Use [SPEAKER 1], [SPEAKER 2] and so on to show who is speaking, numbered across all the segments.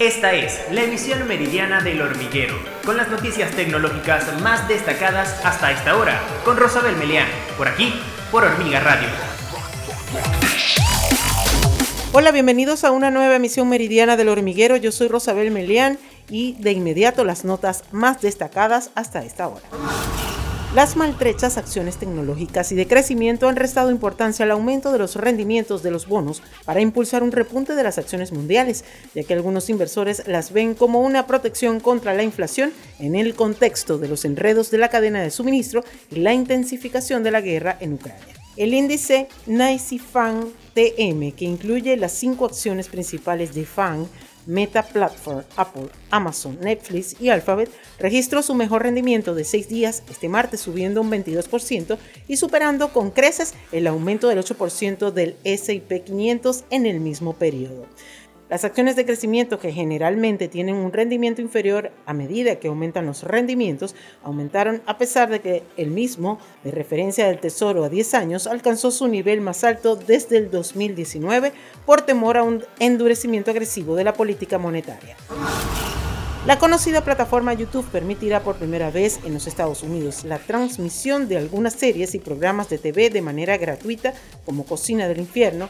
[SPEAKER 1] Esta es la emisión meridiana del hormiguero, con las noticias tecnológicas más destacadas hasta esta hora, con Rosabel Melián, por aquí, por Hormiga Radio.
[SPEAKER 2] Hola, bienvenidos a una nueva emisión meridiana del hormiguero. Yo soy Rosabel Melián y de inmediato las notas más destacadas hasta esta hora. Las maltrechas acciones tecnológicas y de crecimiento han restado importancia al aumento de los rendimientos de los bonos para impulsar un repunte de las acciones mundiales, ya que algunos inversores las ven como una protección contra la inflación en el contexto de los enredos de la cadena de suministro y la intensificación de la guerra en Ucrania. El índice NYSE FAN TM, que incluye las cinco acciones principales de FAN, Meta Platform, Apple, Amazon, Netflix y Alphabet registró su mejor rendimiento de seis días este martes subiendo un 22% y superando con creces el aumento del 8% del S&P 500 en el mismo periodo. Las acciones de crecimiento que generalmente tienen un rendimiento inferior a medida que aumentan los rendimientos aumentaron a pesar de que el mismo de referencia del Tesoro a 10 años alcanzó su nivel más alto desde el 2019 por temor a un endurecimiento agresivo de la política monetaria. La conocida plataforma YouTube permitirá por primera vez en los Estados Unidos la transmisión de algunas series y programas de TV de manera gratuita como Cocina del Infierno,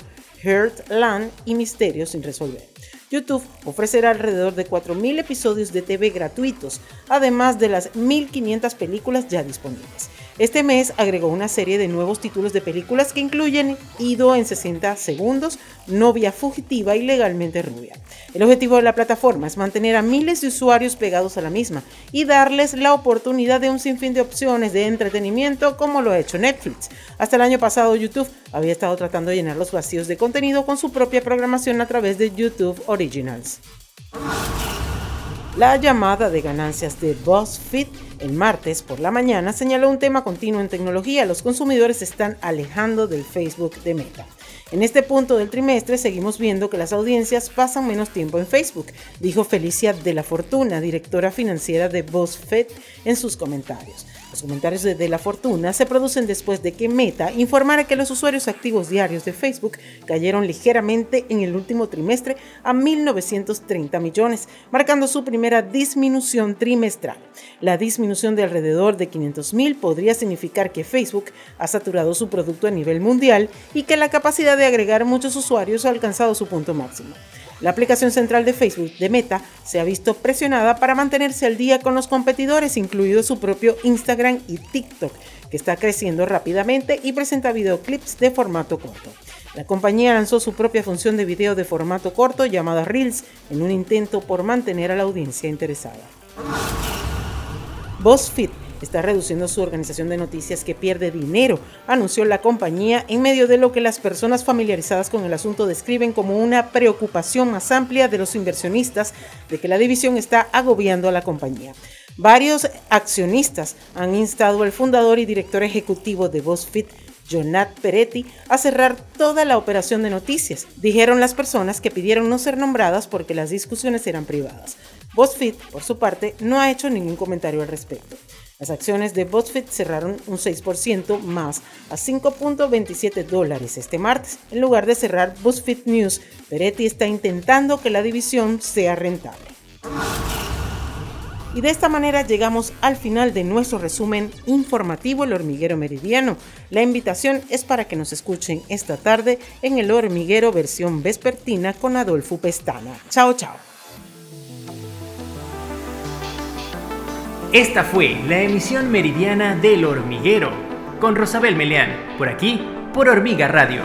[SPEAKER 2] Land y Misterios sin resolver. YouTube ofrecerá alrededor de 4.000 episodios de TV gratuitos, además de las 1.500 películas ya disponibles. Este mes agregó una serie de nuevos títulos de películas que incluyen Ido en 60 segundos, Novia fugitiva y Legalmente rubia. El objetivo de la plataforma es mantener a miles de usuarios pegados a la misma y darles la oportunidad de un sinfín de opciones de entretenimiento como lo ha hecho Netflix. Hasta el año pasado YouTube había estado tratando de llenar los vacíos de contenido con su propia programación a través de YouTube Originals. La llamada de ganancias de BuzzFeed el martes por la mañana señaló un tema continuo en tecnología. Los consumidores se están alejando del Facebook de Meta. En este punto del trimestre seguimos viendo que las audiencias pasan menos tiempo en Facebook, dijo Felicia de la Fortuna, directora financiera de BuzzFeed, en sus comentarios. Los comentarios de, de, La Fortuna se producen después de que Meta informara que los usuarios activos diarios de Facebook cayeron ligeramente en el último trimestre a 1.930 millones, marcando su primera disminución trimestral. La disminución de alrededor de 500.000 podría significar que Facebook ha saturado su producto a nivel mundial y que la capacidad de agregar muchos usuarios ha alcanzado su punto máximo. La aplicación central de Facebook de Meta se ha visto presionada para mantenerse al día con los competidores, incluido su propio Instagram y TikTok, que está creciendo rápidamente y presenta videoclips de formato corto. La compañía lanzó su propia función de video de formato corto llamada Reels en un intento por mantener a la audiencia interesada. BuzzFeed está reduciendo su organización de noticias que pierde dinero, anunció la compañía en medio de lo que las personas familiarizadas con el asunto describen como una preocupación más amplia de los inversionistas de que la división está agobiando a la compañía. Varios accionistas han instado al fundador y director ejecutivo de BuzzFeed, Jonat Peretti, a cerrar toda la operación de noticias, dijeron las personas que pidieron no ser nombradas porque las discusiones eran privadas. BuzzFeed, por su parte, no ha hecho ningún comentario al respecto. Las acciones de BuzzFeed cerraron un 6% más a 5.27 dólares este martes. En lugar de cerrar BuzzFeed News, Peretti está intentando que la división sea rentable. Y de esta manera llegamos al final de nuestro resumen informativo El Hormiguero Meridiano. La invitación es para que nos escuchen esta tarde en El Hormiguero versión vespertina con Adolfo Pestana. Chao, chao.
[SPEAKER 1] Esta fue la emisión meridiana del hormiguero con Rosabel Meleán, por aquí, por Hormiga Radio